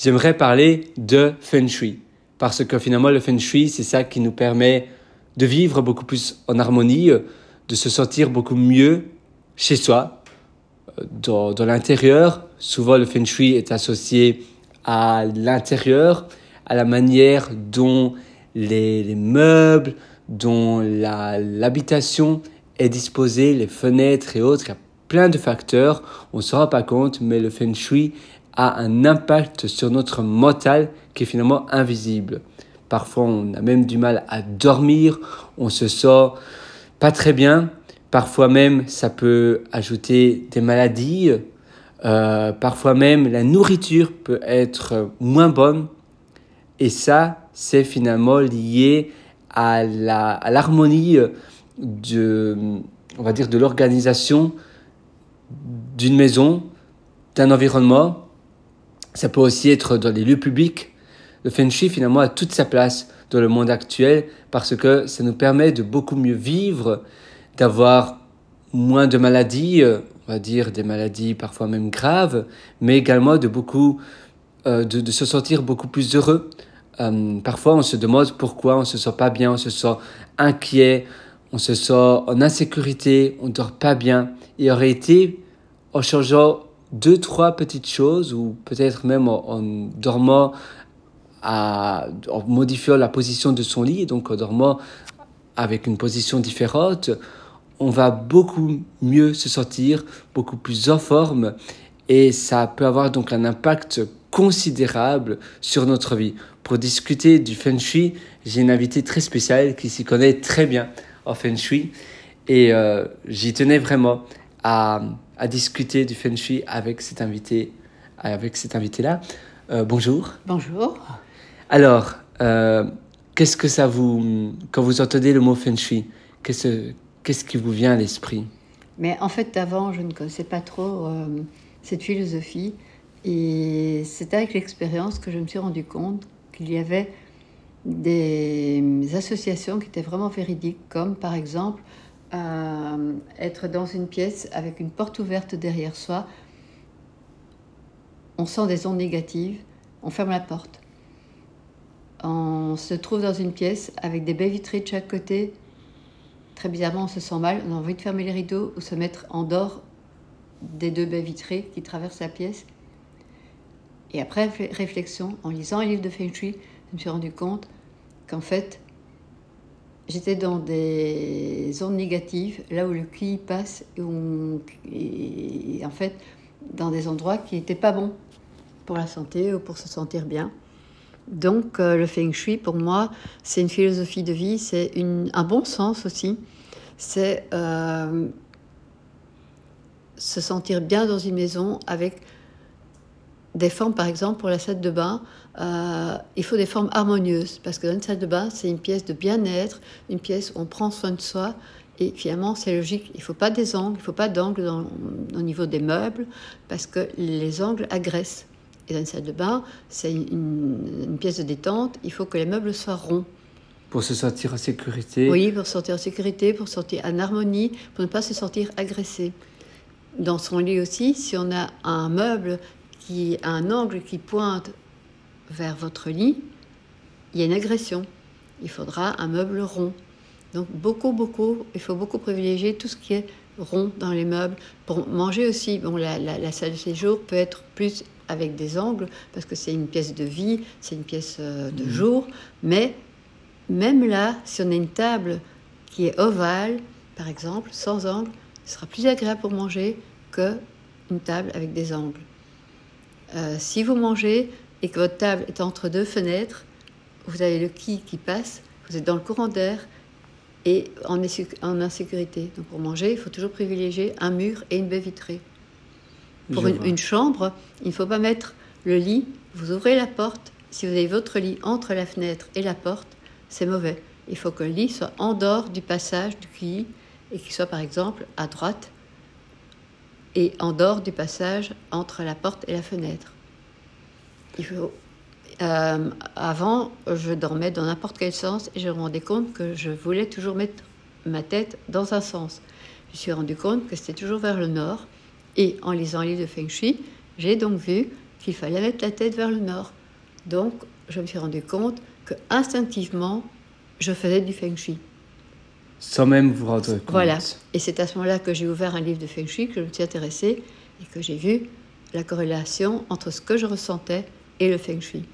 j'aimerais parler de Feng Shui. Parce que finalement, le Feng Shui, c'est ça qui nous permet de vivre beaucoup plus en harmonie, de se sentir beaucoup mieux chez soi, dans, dans l'intérieur. Souvent, le Feng Shui est associé à l'intérieur, à la manière dont les, les meubles, dont l'habitation est disposée, les fenêtres et autres. Il y a plein de facteurs, on ne se rend pas compte, mais le Feng Shui a un impact sur notre mental qui est finalement invisible. Parfois, on a même du mal à dormir, on se sent pas très bien. Parfois même, ça peut ajouter des maladies. Euh, parfois même, la nourriture peut être moins bonne. Et ça, c'est finalement lié à l'harmonie de, on va dire, de l'organisation d'une maison, d'un environnement ça peut aussi être dans les lieux publics. Le feng shui finalement a toute sa place dans le monde actuel parce que ça nous permet de beaucoup mieux vivre, d'avoir moins de maladies, euh, on va dire des maladies parfois même graves, mais également de beaucoup euh, de, se sentir beaucoup plus heureux. Euh, parfois on se demande pourquoi on se sent pas bien, on se sent inquiet, on se sent en insécurité, on dort pas bien. Il aurait été en changeant deux, trois petites choses, ou peut-être même en, dormant, à, en modifiant la position de son lit, donc en dormant avec une position différente, on va beaucoup mieux se sentir, beaucoup plus en forme, et ça peut avoir donc un impact considérable sur notre vie. Pour discuter du feng shui, j'ai une invitée très spéciale qui s'y connaît très bien en feng shui, et euh, j'y tenais vraiment à à discuter du feng shui avec cet invité, avec cet invité-là. Euh, bonjour. Bonjour. Alors, euh, qu'est-ce que ça vous, quand vous entendez le mot feng shui, qu'est-ce, qu'est-ce qui vous vient à l'esprit? Mais en fait, avant, je ne connaissais pas trop euh, cette philosophie, et c'est avec l'expérience que je me suis rendu compte qu'il y avait des associations qui étaient vraiment véridiques, comme par exemple être dans une pièce avec une porte ouverte derrière soi, on sent des ondes négatives, on ferme la porte. On se trouve dans une pièce avec des baies vitrées de chaque côté. Très bizarrement, on se sent mal, on a envie de fermer les rideaux ou se mettre en dehors des deux baies vitrées qui traversent la pièce. Et après réflexion, en lisant un livre de Feng Shui, je me suis rendu compte qu'en fait, j'étais dans des zones négatives, là où le QI passe, et, en fait, dans des endroits qui n'étaient pas bons pour la santé ou pour se sentir bien. Donc, euh, le feng shui, pour moi, c'est une philosophie de vie, c'est un bon sens aussi. C'est euh, se sentir bien dans une maison avec des formes, par exemple, pour la salle de bain, euh, il faut des formes harmonieuses, parce que dans une salle de bain, c'est une pièce de bien-être, une pièce où on prend soin de soi, et finalement, c'est logique, il ne faut pas des angles, il ne faut pas d'angles au niveau des meubles, parce que les angles agressent. Et dans une salle de bain, c'est une, pièce de détente, il faut que les meubles soient ronds. Pour se sentir en sécurité Oui, pour se sentir en sécurité, pour se sentir en harmonie, pour ne pas se sentir agressé. Dans son lit aussi, si on a un meuble qui a un angle qui pointe vers votre lit, il y a une agression. Il faudra un meuble rond. Donc beaucoup, beaucoup, il faut beaucoup privilégier tout ce qui est rond dans les meubles. Pour manger aussi, bon, la, salle de séjour peut être plus avec des angles, parce que c'est une pièce de vie, c'est une pièce euh, de mmh. jour, mais même là, si on a une table qui est ovale, par exemple, sans angle, ce sera plus agréable pour manger que une table avec des angles. Euh, si vous mangez et que votre table est entre deux fenêtres, vous avez le qui qui passe, vous êtes dans le courant d'air et en, en insécurité. Donc pour manger, il faut toujours privilégier un mur et une baie vitrée. Pour une, chambre, il ne faut pas mettre le lit, vous ouvrez la porte, si vous avez votre lit entre la fenêtre et la porte, c'est mauvais. Il faut que le lit soit en dehors du passage du lit et qu'il soit par exemple à droite et en dehors du passage entre la porte et la fenêtre. Euh, avant, je dormais dans n'importe quel sens et je me rendais compte que je voulais toujours mettre ma tête dans un sens. Je me suis rendu compte que c'était toujours vers le nord et en lisant un livre de Feng Shui, j'ai donc vu qu'il fallait mettre la tête vers le nord. Donc, je me suis rendu compte que instinctivement, je faisais du feng shui. Sans même vous rendre compte. Voilà. Et c'est à ce moment-là que j'ai ouvert un livre de feng shui, que je me suis intéressée et que j'ai vu la corrélation entre ce que je ressentais et le feng shui.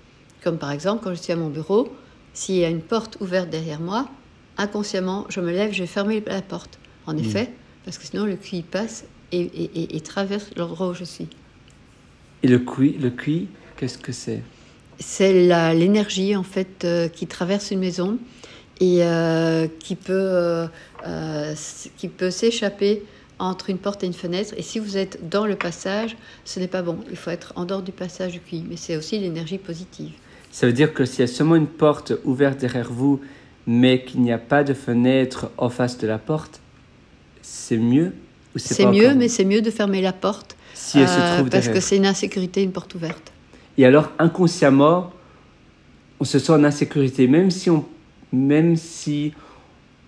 Comme par exemple, quand je suis à mon bureau, s'il y a une porte ouverte derrière moi, inconsciemment, je me lève, je vais fermer la porte. En effet, parce que sinon le QI passe et, et- et- et traverse l'endroit où je suis. Et le QI, le qu'est-ce que c'est? C'est l'énergie en fait euh, qui traverse une maison et euh, qui peut, euh, euh, qui peut s'échapper entre une porte et une fenêtre. Et si vous êtes dans le passage, ce n'est pas bon. Il faut être en dehors du passage du QI. Mais c'est aussi l'énergie positive. Ça veut dire que s'il y a seulement une porte ouverte derrière vous, mais qu'il n'y a pas de fenêtre en face de la porte, c'est mieux ou C'est pas mieux, encore mais c'est mieux de fermer la porte si elle se trouve parce derrière. que c'est une insécurité, une porte ouverte. Et alors, inconsciemment, on se sent en insécurité, même si on, même si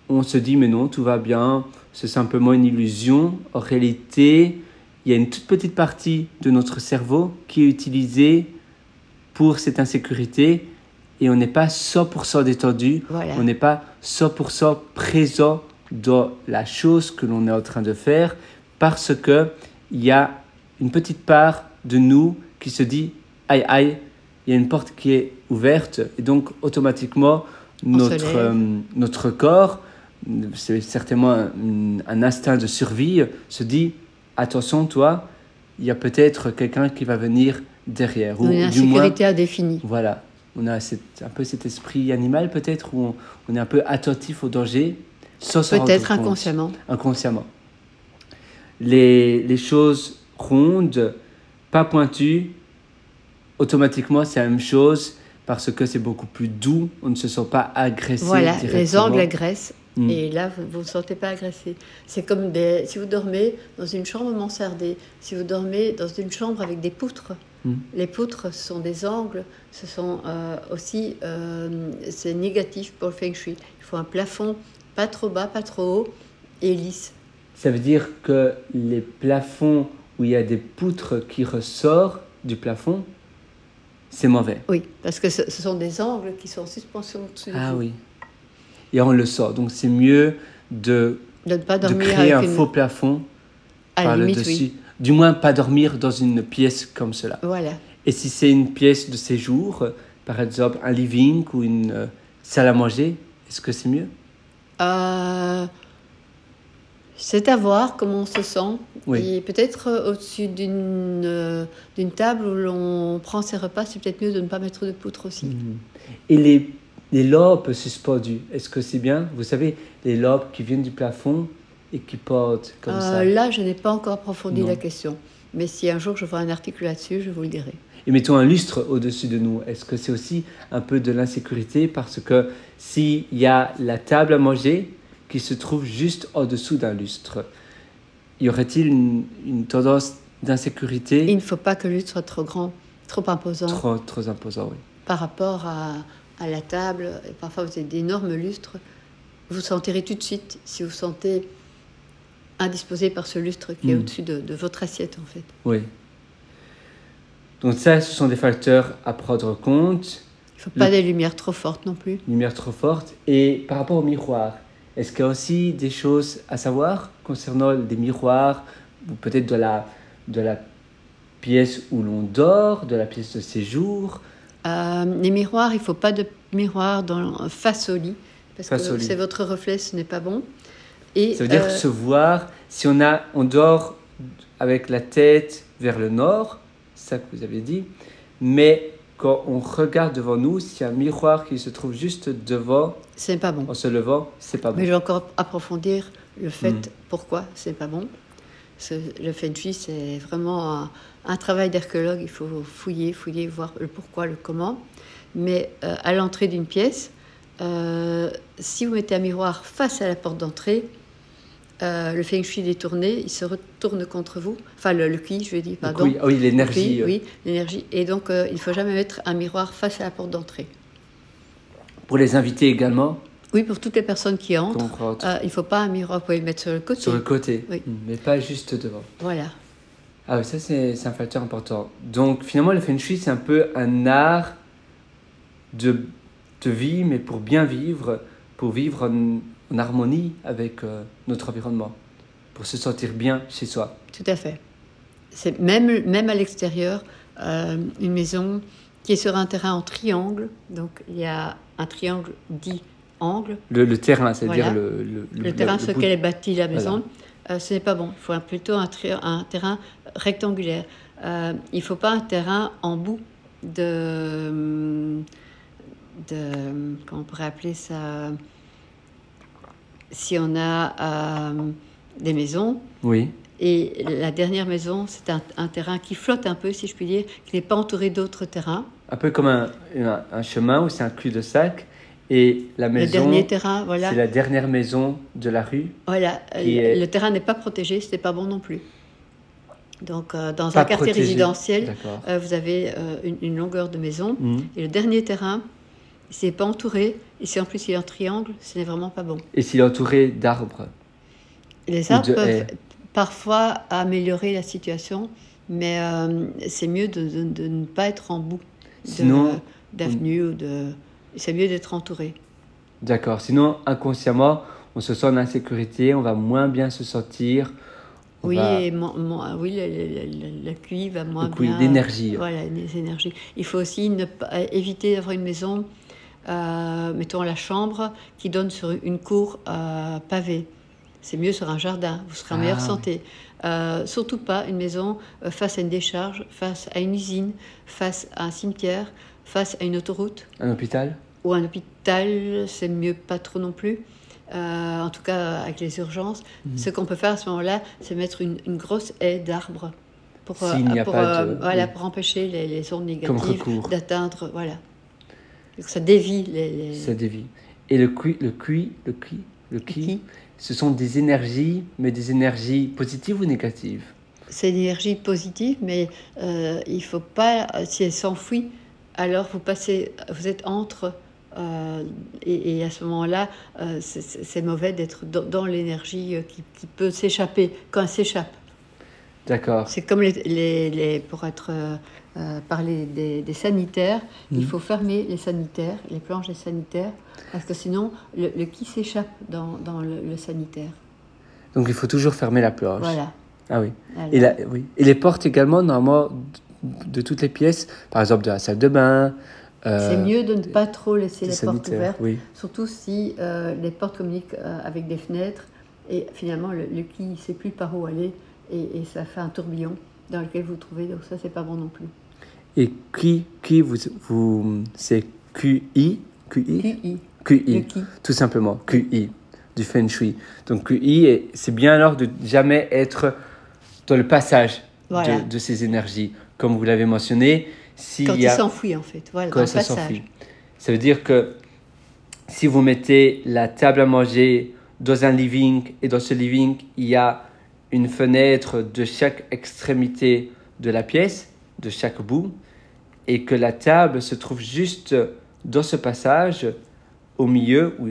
on se dit, mais non, tout va bien, c'est simplement une illusion. En réalité, il y a une toute petite partie de notre cerveau qui est utilisée pour cette insécurité et on n'est pas 100% détendu, Voilà. on n'est pas 100% présent dans la chose que l'on est en train de faire parce que il y a une petite part de nous qui se dit aïe aïe, il y a une porte qui est ouverte et donc automatiquement notre, euh, notre corps, c'est certainement un, un instinct de survie, se dit attention toi, il y a peut-être quelqu'un qui va venir derrière. moins, insécurité indéfinie. voilà, on a cette- un peu cet esprit animal peut-être où on, on est un peu attentif au danger sans Peut-être inconsciemment. Inconsciemment. Les, les choses rondes, pas pointues, automatiquement c'est la même chose parce que c'est beaucoup plus doux, on ne se sent pas agressé Voilà, les angles agressent. Mm. Et là, vous ne vous sentez pas agressé. C'est comme des, si vous dormez dans une chambre mansardée, si vous dormez dans une chambre avec des poutres. Mm. Les poutres, ce sont des angles, ce sont euh, aussi, euh, c'est négatif pour le feng shui. Il faut un plafond pas trop bas, pas trop haut et lisse. Ça veut dire que les plafonds où il y a des poutres qui ressortent du plafond, c'est mauvais. Oui, parce que ce, ce sont des angles qui sont en suspension au-dessus de Ah oui. Et on le sort. Donc c'est mieux de, De ne pas de créer un une... faux plafond à par le dessus. oui. Du moins pas dormir dans une pièce comme cela. Voilà. Et si c'est une pièce de séjour, par exemple un living ou une euh, salle à manger, est-ce que c'est mieux? Euh, c'est à voir comment on se sent. Oui. Et peut-être euh, au-dessus d'une euh, d'une table où l'on prend ses repas, c'est peut-être mieux de ne pas mettre de poutre aussi. Mhm. Et les, les lampes suspendues, est-ce que c'est bien? Vous savez, les lampes qui viennent du plafond et qui portent comme Euh, ça. là, je n'ai pas encore approfondi Non. la question. Mais si un jour je vois un article là-dessus, je vous le dirai. Et mettons un lustre au-dessus de nous. Est-ce que c'est aussi un peu de l'insécurité? Parce que s'il y a la table à manger qui se trouve juste au-dessous d'un lustre, y aurait-il une, une tendance d'insécurité? Il ne faut pas que le lustre soit trop grand, trop imposant trop, trop imposant oui. par rapport à, à la table. Et parfois, vous avez d'énormes lustres. Vous sentirez tout de suite si vous sentez indisposé par ce lustre qui est Mm. au-dessus de, de votre assiette, en fait. Oui. Donc ça, ce sont des facteurs à prendre en compte. Il ne faut pas Le- des lumières trop fortes non plus. lumière trop forte. Et par rapport au miroir, est-ce qu'il y a aussi des choses à savoir concernant des miroirs, ou peut-être de la, de la pièce où l'on dort, de la pièce de séjour? Euh, les miroirs, il ne faut pas de miroir dans, face au lit, parce Face que c'est votre reflet, ce n'est pas bon. Et, Ça veut dire euh, se voir, si on, a, on dort avec la tête vers le nord, c'est ça que vous avez dit, mais quand on regarde devant nous, s'il y a un miroir qui se trouve juste devant, ce n'est pas bon. en se levant, c'est pas bon. Mais je vais encore approfondir le fait Mm. pourquoi c'est pas bon. Le feng shui, c'est vraiment un, un travail d'archéologue. Il faut fouiller, fouiller, voir le pourquoi, le comment. Mais euh, à l'entrée d'une pièce, euh, si vous mettez un miroir face à la porte d'entrée, euh, le feng shui détourné, il se retourne contre vous. Enfin, le, le qui, je veux dire, pardon. oui, ah oui, l'énergie. Oui, euh, oui, l'énergie. Et donc, euh, il ne faut jamais mettre un miroir face à la porte d'entrée. Pour les invités également, Oui, pour toutes les personnes qui entrent, rentre euh, il ne faut pas un miroir, vous pouvez le mettre sur le côté. sur le côté, Oui. mais pas juste devant. Voilà. Ah oui, ça c'est c'est un facteur important. Donc finalement, le feng shui, c'est un peu un art de, de vie, mais pour bien vivre, pour vivre en, en harmonie avec euh, notre environnement, pour se sentir bien chez soi. Tout à fait. C'est même, même à l'extérieur, euh, une maison qui est sur un terrain en triangle. Donc il y a un triangle dit angle. Le, le terrain, c'est-à-dire Voilà. le, le, Le, terrain sur lequel est bâtie la maison, euh, ce n'est pas bon. Il faut un- plutôt un, terrain rectangulaire. Il ne faut pas un terrain en bout de, de. Comment on pourrait appeler ça? Si on a euh, des maisons, Oui, et la dernière maison, c'est un, un terrain qui flotte un peu, si je puis dire, qui n'est pas entouré d'autres terrains. un peu comme un, un, un chemin où c'est un cul-de-sac et la Le maison, dernier terrain, voilà. c'est la dernière maison de la rue. Voilà, est- le terrain n'est pas protégé, ce n'est pas bon non plus. Donc, euh, dans Pas un quartier protégé. résidentiel, euh, vous avez euh, une, une longueur de maison. Mhm. Et le dernier terrain, il n'est pas entouré. Et si en plus il est en triangle, ce n'est vraiment pas bon. Et s'il est entouré d'arbres. Et les arbres de peuvent parfois améliorer la situation, mais euh, c'est mieux de, de- de ne pas être en bout d'avenue ou de. C'est mieux d'être entouré. D'accord. Sinon, inconsciemment, on se sent en insécurité, on va moins bien se sentir. Oui, va- et mo- mo- oui, le- le QI va moins bien. l'énergie. Voilà, les énergies. Il faut aussi ne pas, éviter d'avoir une maison, euh, mettons la chambre, qui donne sur une cour euh, pavée. C'est mieux sur un jardin, vous serez en Ah, meilleure oui. santé. Euh, surtout pas une maison face à une décharge, face à une usine, face à un cimetière, face à une autoroute Un hôpital? Ou un hôpital, c'est mieux pas trop non plus. Euh, en tout cas, avec les urgences, Mhm. ce qu'on peut faire à ce moment-là, c'est mettre une, une grosse haie d'arbres pour, euh, pour, euh, de- voilà, oui. pour empêcher les, les ondes négatives d'atteindre. Voilà. Ça dévie les. les- Ça dévie. Et le QI, le QI, le QI, le qui ce sont des énergies, mais des énergies positives ou négatives? C'est une énergie positive, mais euh, il faut pas. Si elle s'enfuit, alors vous passez, vous êtes entre. euh, et, et à ce moment-là, euh, c'est- mauvais d'être dans, dans l'énergie euh, qui, qui peut s'échapper quand elle s'échappe. D'accord. C'est comme les, les- les- pour être euh, euh, parler des, des sanitaires, il Mhm. faut fermer les sanitaires, les planches des sanitaires, parce que sinon le, le qui s'échappe dans, dans le, le sanitaire. Donc il faut toujours fermer la planche. Voilà. Ah oui. Voilà. Et, la, oui. Et les portes également, normalement, de, toutes les pièces, par exemple de la salle de bain. euh, C'est mieux de ne pas trop laisser les portes ouvertes, Oui. surtout si euh, les portes communiquent euh, avec des fenêtres et finalement le, le qui ne sait plus par où aller et, et ça fait un tourbillon dans lequel vous vous trouvez. Donc ça, c'est pas bon non plus. Et qui, qui vous, vous c'est QI, QI, QI, tout simplement, QI, du Feng Shui. Donc QI, c'est bien alors de jamais être dans le passage Voilà. de, de ces énergies. Comme vous l'avez mentionné, Quand il a... s'enfuit en fait, voilà, dans quand le ça passage. s'enfuit. Ça veut dire que si vous mettez la table à manger dans un living et dans ce living, il y a une fenêtre de chaque extrémité de la pièce, de chaque bout, et que la table se trouve juste dans ce passage au milieu où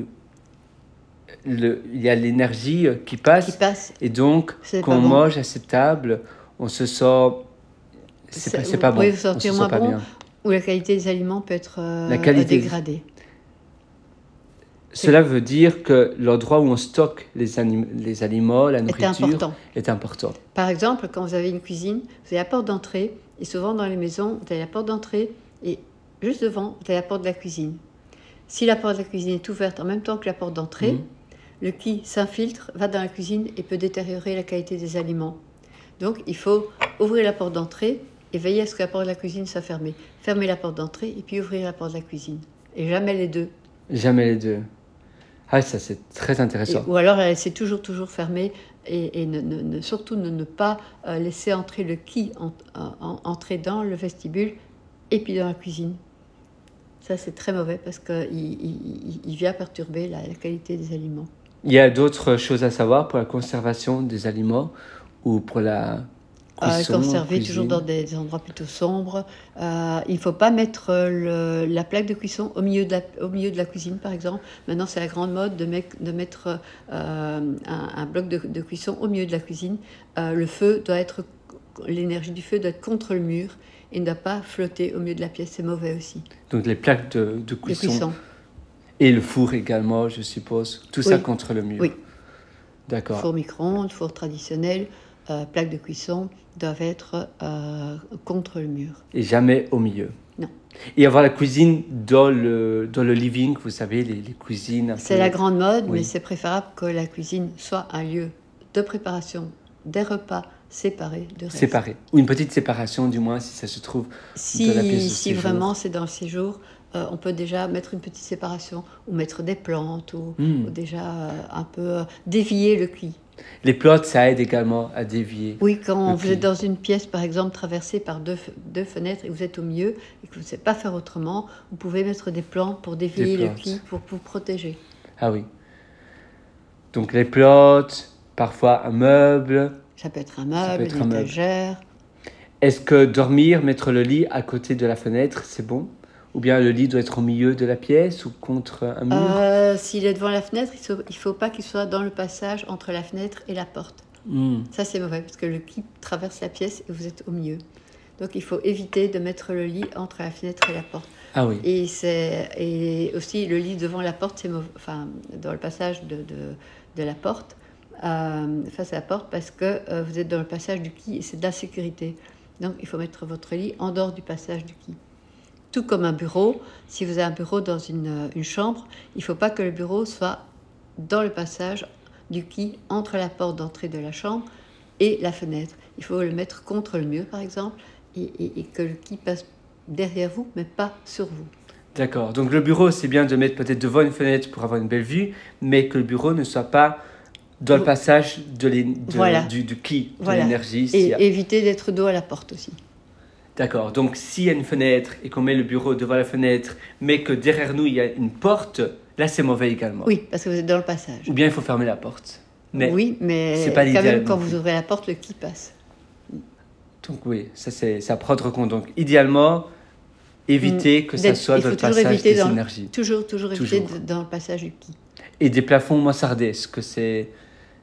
le- il y a l'énergie qui passe. Qui passe. Et donc, quand on bon. mange à cette table, on se sent... C'est pas, pas bon. On se sent pas bon. bien. Où la qualité des aliments peut être euh, La qualité- dégradée. Cela veut dire que l'endroit où on stocke les, anim- les aliments, la est nourriture, important. est important. Par exemple, quand vous avez une cuisine, vous avez la porte d'entrée, et souvent dans les maisons, vous avez la porte d'entrée, et juste devant, vous avez la porte de la cuisine. Si la porte de la cuisine est ouverte en même temps que la porte d'entrée, Mhm. le qui s'infiltre, va dans la cuisine et peut détériorer la qualité des aliments. Donc, il faut ouvrir la porte d'entrée et veiller à ce que la porte de la cuisine soit fermée. Fermer la porte d'entrée et puis ouvrir la porte de la cuisine. Et jamais les deux. Jamais les deux. Ah, ça c'est très Et- intéressant. ou alors laisser toujours, toujours fermée et, et ne, ne- ne- surtout ne, ne pas euh, laisser entrer le qui en- en- entrer dans le vestibule et puis dans la cuisine. Ça, c'est très mauvais parce qu'il il, il- il vient perturber la, la qualité des aliments. Il y a d'autres choses à savoir pour la conservation des aliments ou pour la Euh, conserver toujours dans des endroits plutôt sombres. Euh, il ne faut pas mettre euh, le- la plaque de cuisson au milieu de la, au milieu de la cuisine, par exemple. Maintenant, c'est la grande mode de, mec- de mettre euh, un, un bloc de, de cuisson au milieu de la cuisine. Le feu doit être l'énergie du feu doit être contre le mur et ne doit pas flotter au milieu de la pièce. C'est mauvais aussi. Donc les plaques de, cuisson, cuisson. et le four également, je suppose. Tout ça contre le mur. Oui. D'accord. Four micro-ondes, four traditionnel, plaques de cuisson doivent être euh, contre le mur. Et jamais au milieu. Non. Et avoir la cuisine dans le, dans le living, vous savez, les, les cuisines. C'est la grande mode, Oui. mais c'est préférable que la cuisine soit un lieu de préparation des repas séparés de reste. Séparées. Ou une petite séparation, du moins, si ça se trouve. Si, de la pièce de si séjour. vraiment c'est dans le séjour, euh, on peut déjà mettre une petite séparation ou mettre des plantes ou, Hmm. ou déjà euh, un peu dévier le QI. Les plots, ça aide également à dévier. Oui, quand vous êtes dans une pièce, par exemple, traversée par deux, deux fenêtres et vous êtes au milieu et que vous ne savez pas faire autrement, vous pouvez mettre des plantes pour dévier le plantes. QI, pour vous protéger. Ah oui. Donc les plots, parfois un meuble. Ça peut être un meuble, être un une meuble. étagère. Est-ce que dormir, mettre le lit à côté de la fenêtre, c'est bon? Ou bien le lit doit être au milieu de la pièce ou contre un mur? Euh, S'il est devant la fenêtre, il ne faut pas qu'il soit dans le passage entre la fenêtre et la porte. Hmm. Ça, c'est mauvais parce que le QI traverse la pièce et vous êtes au milieu. Donc, il faut éviter de mettre le lit entre la fenêtre et la porte. Ah oui. Et, aussi, le lit devant la porte, c'est mauvais, enfin, dans le passage de, de, de la porte, euh, face à la porte, parce que euh, vous êtes dans le passage du quai et c'est de l'insécurité. Donc, il faut mettre votre lit en dehors du passage du quai. Tout comme un bureau, si vous avez un bureau dans une, euh, une chambre, il ne faut pas que le bureau soit dans le passage du quai entre la porte d'entrée de la chambre et la fenêtre. Il faut le mettre contre le mur, par exemple, et, et- et que le quai passe derrière vous, mais pas sur vous. D'accord. Donc le bureau, c'est bien de mettre peut-être devant une fenêtre pour avoir une belle vue, mais que le bureau ne soit pas dans le passage de l'é- de- Voilà. du, qui, de l'énergie. Et a- éviter d'être dos à la porte aussi. D'accord. Donc s'il y a une fenêtre et qu'on met le bureau devant la fenêtre, mais que derrière nous, il y a une porte, là, c'est mauvais également. Oui, parce que vous êtes dans le passage. Ou bien il faut fermer la porte. Mais, oui, mais c'est pas quand même, quand vous ouvrez la porte, le qui passe. Donc oui, ça c'est à prendre en compte. Donc idéalement, éviter que ça Mm. Soit dans le passage éviter des dans- énergies. Toujours, toujours éviter Toujours. de- dans le passage du qui. Et des plafonds mansardés, est-ce que c'est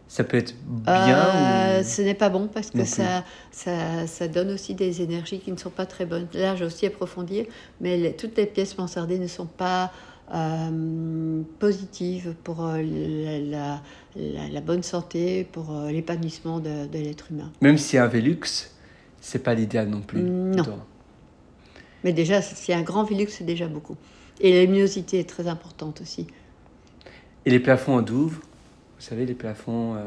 ça peut être bien Euh, ou- Ce n'est pas bon parce que ça, ça, ça donne aussi des énergies qui ne sont pas très bonnes. Là, j'ai aussi approfondir, mais les- toutes les pièces mansardées ne sont pas euh, positives pour euh, la, la- la- la bonne santé, pour euh, l'épanouissement de, de l'être humain. Même si un Velux, c'est pas l'idéal non plus. Non. Mais déjà, a un grand Velux, c'est déjà beaucoup. Et la luminosité est très importante aussi. Et les plafonds en douve, savez, les plafonds euh,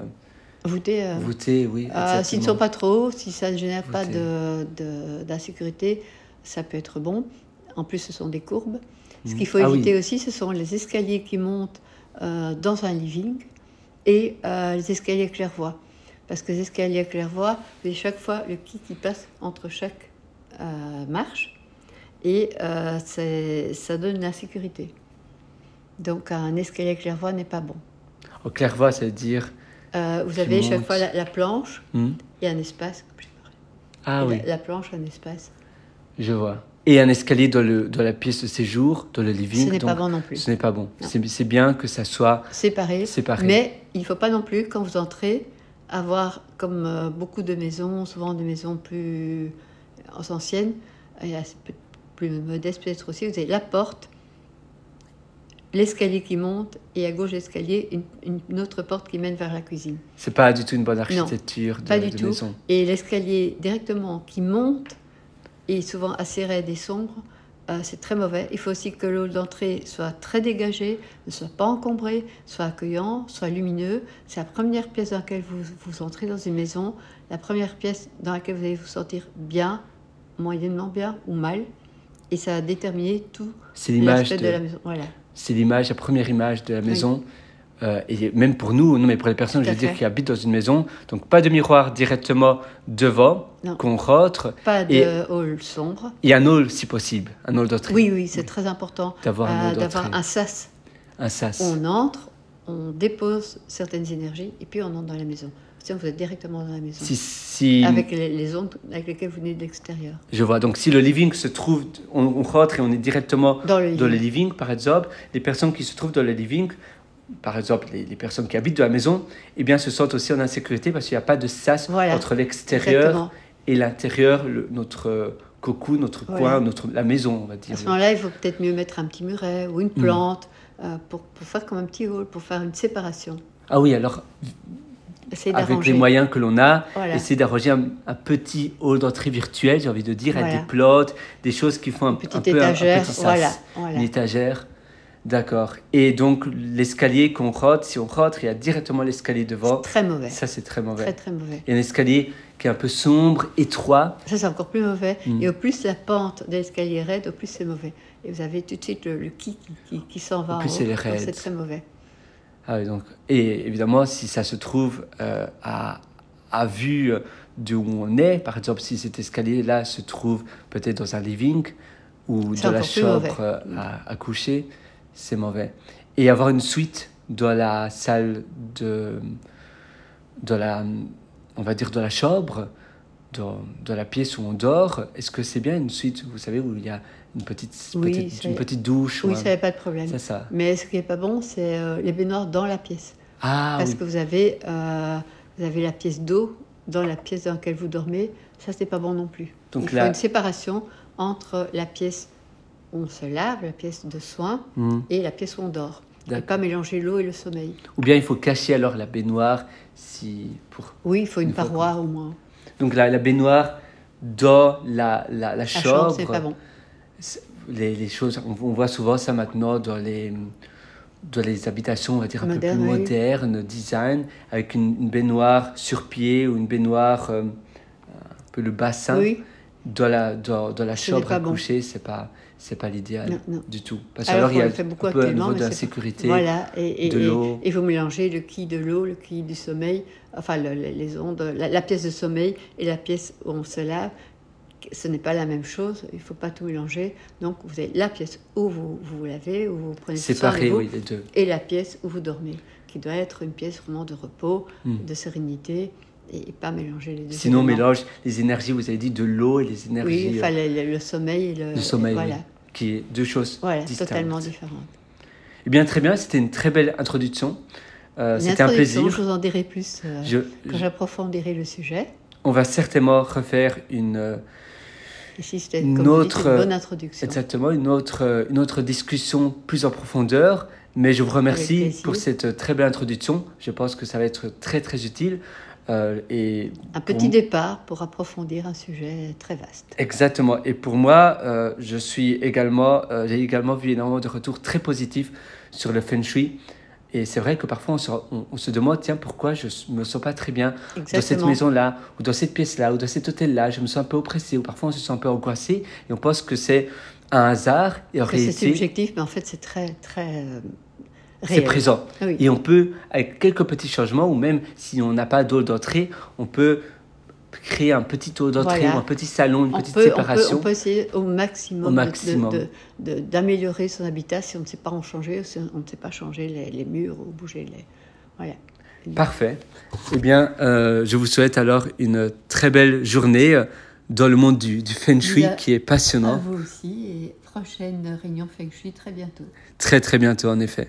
euh, voûtés, oui. euh, s'ils ne sont pas trop hauts, si ça ne génère pas Voûtés. de- de- d'insécurité, ça peut être bon. En plus, ce sont des courbes. Ce Mhm. qu'il faut Ah oui. éviter aussi, ce sont les escaliers qui montent euh, dans un living et les escaliers clairvoie. Parce que les escaliers clairvoie, vous avez chaque fois le qui qui passe entre chaque marche et ça donne une insécurité. Donc un escalier clairvoie n'est pas bon. Au clairvoie, ça veut dire. Euh, vous avez chaque fois la, la planche Hmm et un espace. Ah Et oui, la, la planche, un espace. je vois. Et un escalier dans, le, dans la pièce de séjour, dans le living. Ce n'est pas bon non plus. Ce n'est pas bon. C'est bien que ça soit Séparé. séparé. Mais il ne faut pas non plus, quand vous entrez, avoir, comme euh, beaucoup de maisons, souvent des maisons plus anciennes, et assez plus modestes peut-être aussi, vous avez la porte, l'escalier qui monte, et à gauche l'escalier, une, une autre porte qui mène vers la cuisine. C'est pas du tout une bonne architecture de, Pas du de tout. maison. Et l'escalier directement qui monte, est souvent assez raide et sombre, euh, c'est très mauvais. Il faut aussi que l'eau d'entrée soit très dégagée, ne soit pas encombrée, soit accueillant, soit lumineux. C'est la première pièce dans laquelle vous, vous entrez dans une maison, la première pièce dans laquelle vous allez vous sentir bien, moyennement bien ou mal. Et ça va déterminer tout l'aspect de, de... la maison. Voilà. C'est l'image, la première image de la maison. Euh, et même pour nous, non mais pour les personnes, je veux dire, qui habitent dans une maison, donc pas de miroir directement devant, qu'on rentre, Pas de Et- hall sombre. et un hall si possible, un hall d'entrée. Oui, oui, c'est très important D'avoir un euh, hall d'avoir un sas. Un sas. On entre, on dépose certaines énergies et puis on entre dans la maison. Sinon, vous êtes directement dans la maison. Si, si, Avec les, les ondes avec lesquelles vous venez de l'extérieur. Je vois. Donc, si le living se trouve, on, on rentre et on est directement Dans le dans le living. par exemple, les personnes qui se trouvent dans le living, par exemple, les, les personnes qui habitent dans la maison, eh bien, se sentent aussi en insécurité parce qu'il n'y a pas de sas Voilà. entre l'extérieur et l'intérieur, notre coco, notre coin, notre, la maison, on va À dire. ce moment-là, il faut peut-être mieux mettre un petit muret ou une Mm. plante euh, pour, pour faire comme un petit hall, pour faire une séparation. Ah oui, alors avec les moyens que l'on a, Voilà. essayer d'arranger un, un petit hall d'entrée virtuel, j'ai envie de dire, avec des plantes, des choses qui font un, petite un peu un- étagère, petit sas, voilà, une étagère. D'accord. Et donc l'escalier qu'on rentre, si on rentre, il y a directement l'escalier devant. Très mauvais. Ça c'est très mauvais. Très très mauvais. Il y a un escalier qui est un peu sombre, étroit. Ça, c'est encore plus mauvais. Mm. Et au plus la pente de l'escalier est raide, au plus c'est mauvais. Et vous avez tout de suite le, le qui qui, s'en va Au plus haut. elle est Donc, raide. C'est très mauvais. Ah donc, et évidemment, si ça se trouve euh, à, à vue d'où on est, par exemple, si cet escalier-là se trouve peut-être dans un living ou dans la chambre euh, à, à coucher, c'est mauvais. Et avoir une suite dans la salle de, de la, on va dire, de la chambre, dans, dans la pièce où on dort, est-ce que c'est bien une suite, vous savez, où il y a une petite, Oui, une petite douche ou Oui, un- ça n'avait pas de problème. C'est ça. Mais ce qui est pas bon, c'est euh, les baignoires dans la pièce. Ah Parce oui. que vous avez, euh, vous avez la pièce d'eau dans la pièce dans laquelle vous dormez. Ça, c'est pas bon non plus. Donc Il faut une séparation entre la pièce où on se lave, la pièce de soins, Hmm. et la pièce où on dort. Et pas mélanger l'eau et le sommeil. Ou bien il faut cacher alors la baignoire si pour Oui, il faut une paroi au moins. donc la, la baignoire dans la, la, la La chambre. chambre, c'est pas bon. Les, les choses, on, on voit souvent ça maintenant dans les dans les habitations, on va dire un peu plus oui. modernes, design, avec une, une baignoire sur pied ou une baignoire euh, un peu le bassin Oui, dans la dans, dans la chambre à bon. coucher, c'est pas c'est pas l'idéal du tout. Parce que Alors, alors, il y a fait beaucoup un peu un niveau d'insécurité. voilà. Et, et, de l'eau. et vous mélangez le qui de l'eau, le qui du sommeil, enfin le- le- les ondes, la, la pièce de sommeil et la pièce où on se lave. Ce n'est pas la même chose, il ne faut pas tout mélanger. Donc vous avez la pièce où vous vous, vous lavez, où vous prenez vous, oui, les deux. et la pièce où vous dormez, qui doit être une pièce vraiment de repos, Hmm. de sérénité, et, pas mélanger les deux. Sinon, on mélange les énergies, vous avez dit, de l'eau et les énergies Oui, enfin, le, le- le sommeil et le, sommeil, Voilà, oui, qui est deux choses voilà distinctes. totalement différentes. Eh bien, très bien, c'était une très belle introduction. Euh, c'était un plaisir. Je vous en dirai plus euh, Je- quand j'approfondirai le sujet. on va certainement refaire une, euh, C'était Une autre, une bonne introduction. exactement une autre, une autre discussion plus en profondeur. Mais je vous remercie pour cette très belle introduction. Je pense que ça va être très très utile. Euh, et Un petit départ pour approfondir un sujet très vaste. Exactement. Et pour moi, euh, je suis également, euh, j'ai également vu énormément de retours très positifs sur le feng shui. Et c'est vrai que parfois on se, on- on se demande, tiens, pourquoi je me sens pas très bien dans cette maison-là, ou dans cette pièce-là, ou dans cet hôtel-là, je me sens un peu oppressé, ou parfois on se sent un peu angoissé, et on pense que c'est un hasard, et en Après, C'est réalité, subjectif, mais en fait, c'est très, très euh, c'est présent. Oui. Et on peut, avec quelques petits changements, ou même si on n'a pas d'eau d'entrée, on peut créer un petit eau d'entrée, Voilà. ou un petit salon, une On petite peut, on, peut, séparation. on peut essayer au maximum, maximum. d'améliorer son habitat si on ne sait pas en changer, si on ne sait pas changer les, les murs ou bouger les. Voilà. Parfait. Eh bien, euh, je vous souhaite alors une très belle journée euh, dans le monde du, du Feng Shui qui est À passionnant. vous aussi et prochaine réunion Feng Shui très bientôt. Très très bientôt en effet.